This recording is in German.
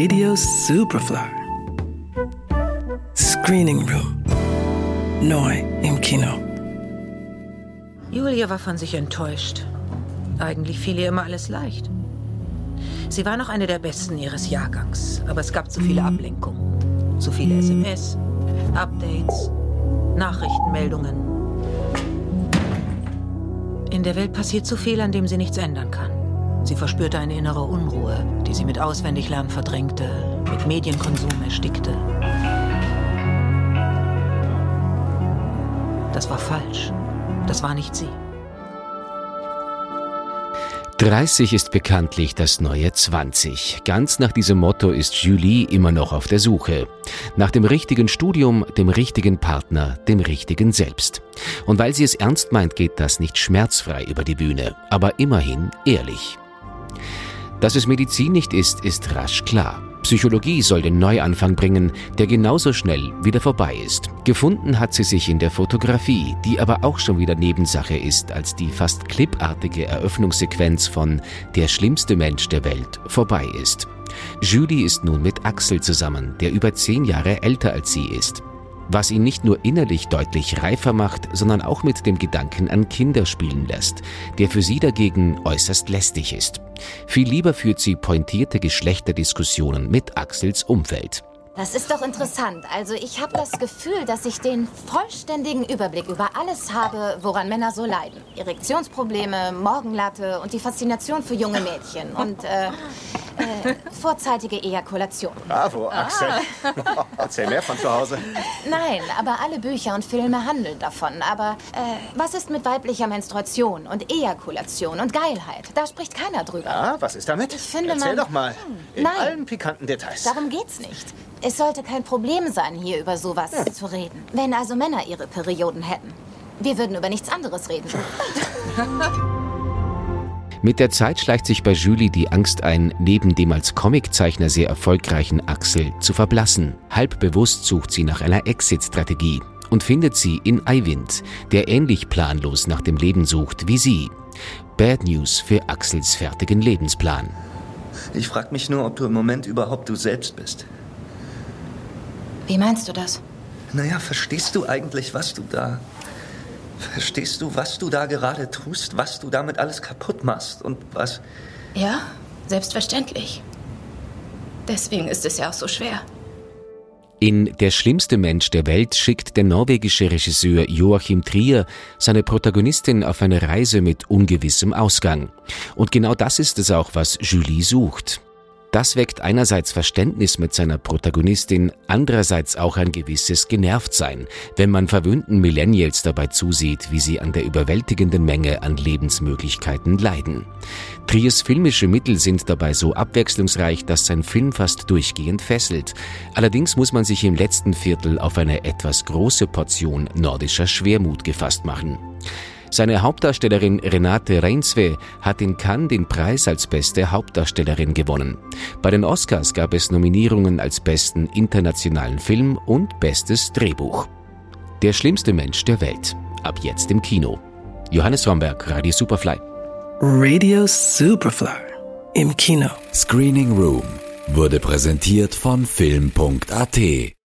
Radio Superfly. Screening Room. Neu im Kino. Julia war von sich enttäuscht. Eigentlich fiel ihr immer alles leicht. Sie war noch eine der besten ihres Jahrgangs, aber es gab zu viele Ablenkungen. Zu viele SMS, Updates, Nachrichtenmeldungen. In der Welt passiert zu viel, an dem sie nichts ändern kann. Sie verspürte eine innere Unruhe, die sie mit Auswendiglernen verdrängte, mit Medienkonsum erstickte. Das war falsch. Das war nicht sie. 30 ist bekanntlich das neue 20. Ganz nach diesem Motto ist Julie immer noch auf der Suche. Nach dem richtigen Studium, dem richtigen Partner, dem richtigen Selbst. Und weil sie es ernst meint, geht das nicht schmerzfrei über die Bühne, aber immerhin ehrlich. Dass es Medizin nicht ist, ist rasch klar. Psychologie soll den Neuanfang bringen, der genauso schnell wieder vorbei ist. Gefunden hat sie sich in der Fotografie, die aber auch schon wieder Nebensache ist, als die fast clipartige Eröffnungssequenz von Der schlimmste Mensch der Welt vorbei ist. Judy ist nun mit Axel zusammen, der über zehn Jahre älter als sie ist was ihn nicht nur innerlich deutlich reifer macht, sondern auch mit dem Gedanken an Kinder spielen lässt, der für sie dagegen äußerst lästig ist. Viel lieber führt sie pointierte Geschlechterdiskussionen mit Axels Umfeld. Das ist doch interessant. Also ich habe das Gefühl, dass ich den vollständigen Überblick über alles habe, woran Männer so leiden. Erektionsprobleme, Morgenlatte und die Faszination für junge Mädchen und äh, äh, vorzeitige Ejakulation. Bravo, Axel. Ah. Erzähl mehr von zu Hause. Nein, aber alle Bücher und Filme handeln davon. Aber äh, was ist mit weiblicher Menstruation und Ejakulation und Geilheit? Da spricht keiner drüber. Ja, was ist damit? Ich finde, Erzähl man- doch mal. In Nein. allen pikanten Details. Darum geht's nicht. Es sollte kein Problem sein, hier über sowas zu reden. Wenn also Männer ihre Perioden hätten. Wir würden über nichts anderes reden. Mit der Zeit schleicht sich bei Julie die Angst ein, neben dem als Comiczeichner sehr erfolgreichen Axel zu verblassen. Halb bewusst sucht sie nach einer Exit-Strategie und findet sie in Eivind, der ähnlich planlos nach dem Leben sucht wie sie. Bad News für Axels fertigen Lebensplan. Ich frag mich nur, ob du im Moment überhaupt du selbst bist. Wie meinst du das? Naja, verstehst du eigentlich, was du da. Verstehst du, was du da gerade tust, was du damit alles kaputt machst und was. Ja, selbstverständlich. Deswegen ist es ja auch so schwer. In Der schlimmste Mensch der Welt schickt der norwegische Regisseur Joachim Trier seine Protagonistin auf eine Reise mit ungewissem Ausgang. Und genau das ist es auch, was Julie sucht. Das weckt einerseits Verständnis mit seiner Protagonistin, andererseits auch ein gewisses Genervtsein, wenn man verwöhnten Millennials dabei zusieht, wie sie an der überwältigenden Menge an Lebensmöglichkeiten leiden. Triers filmische Mittel sind dabei so abwechslungsreich, dass sein Film fast durchgehend fesselt. Allerdings muss man sich im letzten Viertel auf eine etwas große Portion nordischer Schwermut gefasst machen. Seine Hauptdarstellerin Renate Reinsve hat in Cannes den Preis als beste Hauptdarstellerin gewonnen. Bei den Oscars gab es Nominierungen als besten internationalen Film und bestes Drehbuch. Der schlimmste Mensch der Welt. Ab jetzt im Kino. Johannes Romberg, Radio Superfly. Radio Superfly. Im Kino. Screening Room wurde präsentiert von Film.at